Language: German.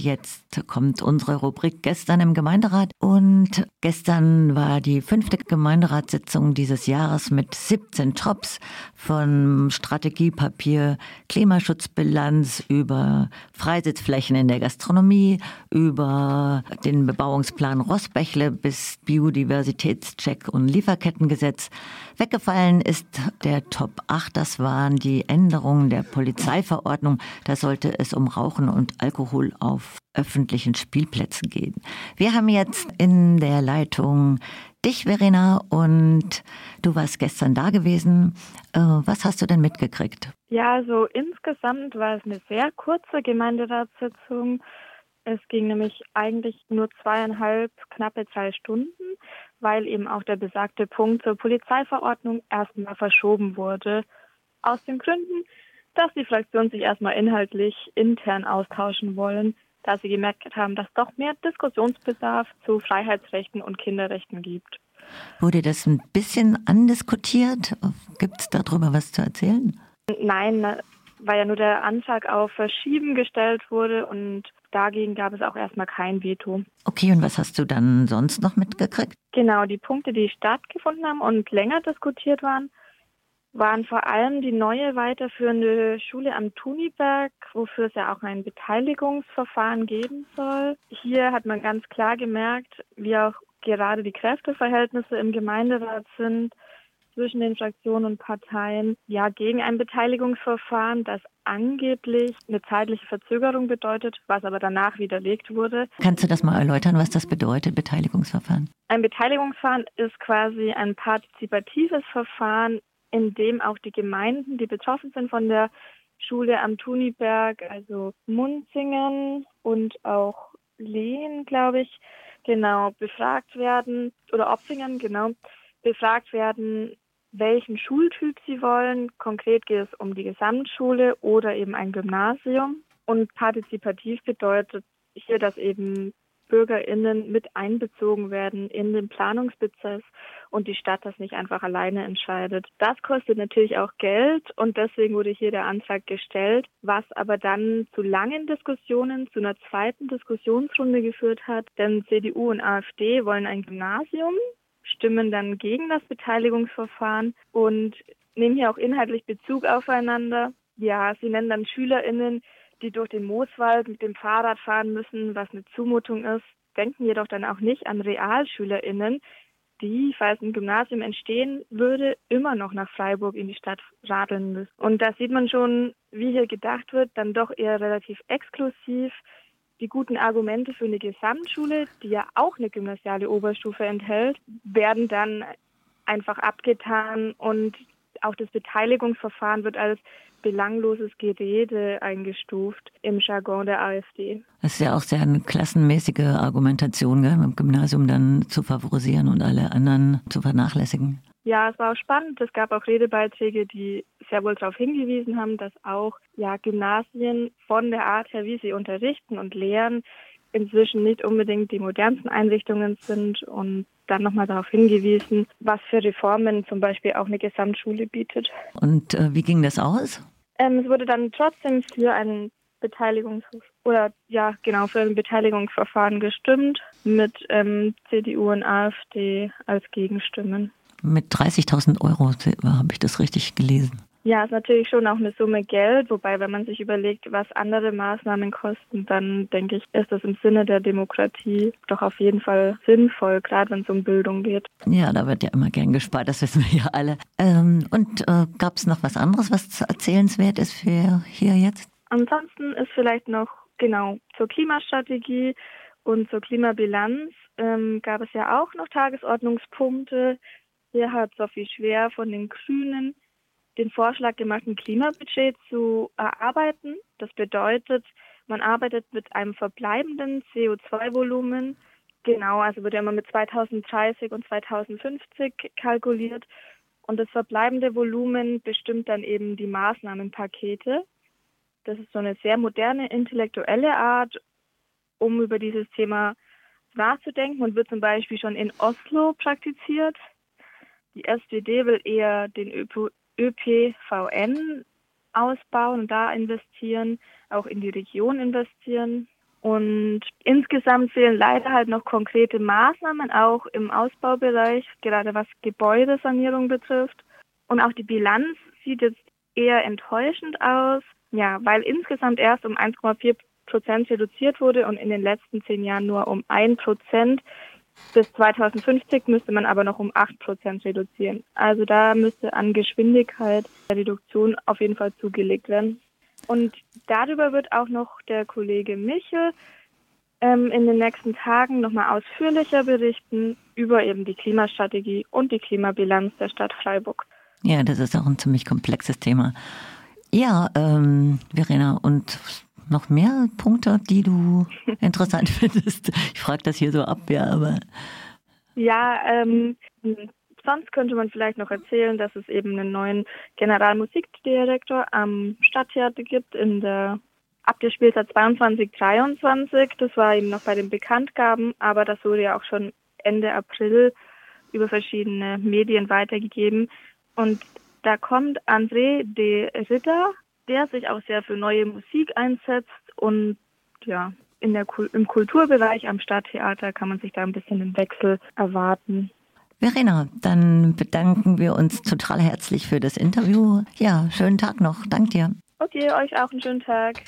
Jetzt kommt unsere Rubrik gestern im Gemeinderat und gestern war die fünfte Gemeinderatssitzung dieses Jahres mit 17 Tops von Strategiepapier, Klimaschutzbilanz über Freisitzflächen in der Gastronomie, über den Bebauungsplan Rossbächle bis Biodiversitätscheck und Lieferkettengesetz. Weggefallen ist der Top 8, das waren die Änderungen der Polizeiverordnung. Da sollte es um Rauchen und Alkohol auf öffentlichen Spielplätzen gehen. Wir haben jetzt in der Leitung dich, Verena, und du warst gestern da gewesen. Äh, was hast du denn mitgekriegt? Ja, also insgesamt war es eine sehr kurze Gemeinderatssitzung. Es ging nämlich eigentlich nur zweieinhalb, knappe zwei Stunden, weil eben auch der besagte Punkt zur Polizeiverordnung erstmal verschoben wurde. Aus den Gründen, dass die Fraktionen sich erstmal inhaltlich intern austauschen wollen da sie gemerkt haben, dass doch mehr Diskussionsbedarf zu Freiheitsrechten und Kinderrechten gibt. Wurde das ein bisschen andiskutiert? Gibt es darüber was zu erzählen? Nein, weil ja nur der Antrag auf Verschieben gestellt wurde und dagegen gab es auch erstmal kein Veto. Okay, und was hast du dann sonst noch mitgekriegt? Genau, die Punkte, die stattgefunden haben und länger diskutiert waren, waren vor allem die neue weiterführende Schule am Tuniberg, wofür es ja auch ein Beteiligungsverfahren geben soll. Hier hat man ganz klar gemerkt, wie auch gerade die Kräfteverhältnisse im Gemeinderat sind zwischen den Fraktionen und Parteien, ja, gegen ein Beteiligungsverfahren, das angeblich eine zeitliche Verzögerung bedeutet, was aber danach widerlegt wurde. Kannst du das mal erläutern, was das bedeutet, Beteiligungsverfahren? Ein Beteiligungsverfahren ist quasi ein partizipatives Verfahren, in dem auch die Gemeinden, die betroffen sind von der Schule am Tuniberg, also Munzingen und auch Lehen, glaube ich, genau, befragt werden, oder Opfingen, genau, befragt werden, welchen Schultyp sie wollen. Konkret geht es um die Gesamtschule oder eben ein Gymnasium. Und partizipativ bedeutet hier, dass eben BürgerInnen mit einbezogen werden in den Planungsprozess und die Stadt das nicht einfach alleine entscheidet. Das kostet natürlich auch Geld und deswegen wurde hier der Antrag gestellt, was aber dann zu langen Diskussionen, zu einer zweiten Diskussionsrunde geführt hat, denn CDU und AfD wollen ein Gymnasium, stimmen dann gegen das Beteiligungsverfahren und nehmen hier auch inhaltlich Bezug aufeinander. Ja, sie nennen dann SchülerInnen, die durch den Mooswald mit dem Fahrrad fahren müssen, was eine Zumutung ist, denken jedoch dann auch nicht an RealschülerInnen, die, falls ein Gymnasium entstehen würde, immer noch nach Freiburg in die Stadt radeln müssen. Und da sieht man schon, wie hier gedacht wird, dann doch eher relativ exklusiv. Die guten Argumente für eine Gesamtschule, die ja auch eine gymnasiale Oberstufe enthält, werden dann einfach abgetan und auch das Beteiligungsverfahren wird als belangloses Gerede eingestuft im Jargon der AfD. Das ist ja auch sehr eine klassenmäßige Argumentation, gell, im Gymnasium dann zu favorisieren und alle anderen zu vernachlässigen. Ja, es war auch spannend. Es gab auch Redebeiträge, die sehr wohl darauf hingewiesen haben, dass auch ja, Gymnasien von der Art her, wie sie unterrichten und lehren, inzwischen nicht unbedingt die modernsten Einrichtungen sind und dann nochmal darauf hingewiesen, was für Reformen zum Beispiel auch eine Gesamtschule bietet. Und äh, wie ging das aus? Ähm, es wurde dann trotzdem für ein Beteiligungs- oder ja genau für ein Beteiligungsverfahren gestimmt mit ähm, CDU und AfD als Gegenstimmen. Mit 30.000 Euro habe ich das richtig gelesen. Ja, ist natürlich schon auch eine Summe Geld, wobei wenn man sich überlegt, was andere Maßnahmen kosten, dann denke ich, ist das im Sinne der Demokratie doch auf jeden Fall sinnvoll, gerade wenn es um Bildung geht. Ja, da wird ja immer gern gespart, das wissen wir ja alle. Ähm, und äh, gab es noch was anderes, was erzählenswert ist für hier jetzt? Ansonsten ist vielleicht noch genau zur Klimastrategie und zur Klimabilanz ähm, gab es ja auch noch Tagesordnungspunkte. Hier hat Sophie Schwer von den Grünen den Vorschlag gemacht, ein Klimabudget zu erarbeiten. Das bedeutet, man arbeitet mit einem verbleibenden CO2-Volumen. Genau, also wird ja immer mit 2030 und 2050 kalkuliert. Und das verbleibende Volumen bestimmt dann eben die Maßnahmenpakete. Das ist so eine sehr moderne intellektuelle Art, um über dieses Thema nachzudenken und wird zum Beispiel schon in Oslo praktiziert. Die SPD will eher den ÖPVN ausbauen und da investieren, auch in die Region investieren. Und insgesamt fehlen leider halt noch konkrete Maßnahmen, auch im Ausbaubereich, gerade was Gebäudesanierung betrifft. Und auch die Bilanz sieht jetzt eher enttäuschend aus, ja, weil insgesamt erst um 1,4 Prozent reduziert wurde und in den letzten zehn Jahren nur um ein Prozent. Bis 2050 müsste man aber noch um acht Prozent reduzieren. Also da müsste an Geschwindigkeit der Reduktion auf jeden Fall zugelegt werden. Und darüber wird auch noch der Kollege Michel ähm, in den nächsten Tagen nochmal ausführlicher berichten über eben die Klimastrategie und die Klimabilanz der Stadt Freiburg. Ja, das ist auch ein ziemlich komplexes Thema. Ja, ähm, Verena, und noch mehr Punkte, die du interessant findest? Ich frage das hier so ab, ja, aber. Ja, ähm, sonst könnte man vielleicht noch erzählen, dass es eben einen neuen Generalmusikdirektor am Stadttheater gibt in der ab der Spielzeit 22, 23. Das war eben noch bei den Bekanntgaben, aber das wurde ja auch schon Ende April über verschiedene Medien weitergegeben. Und da kommt André de Ritter, der sich auch sehr für neue Musik einsetzt und ja, in der, im Kulturbereich am Stadttheater kann man sich da ein bisschen den Wechsel erwarten. Verena, dann bedanken wir uns total herzlich für das Interview. Ja, schönen Tag noch. Dank dir. Okay, euch auch einen schönen Tag.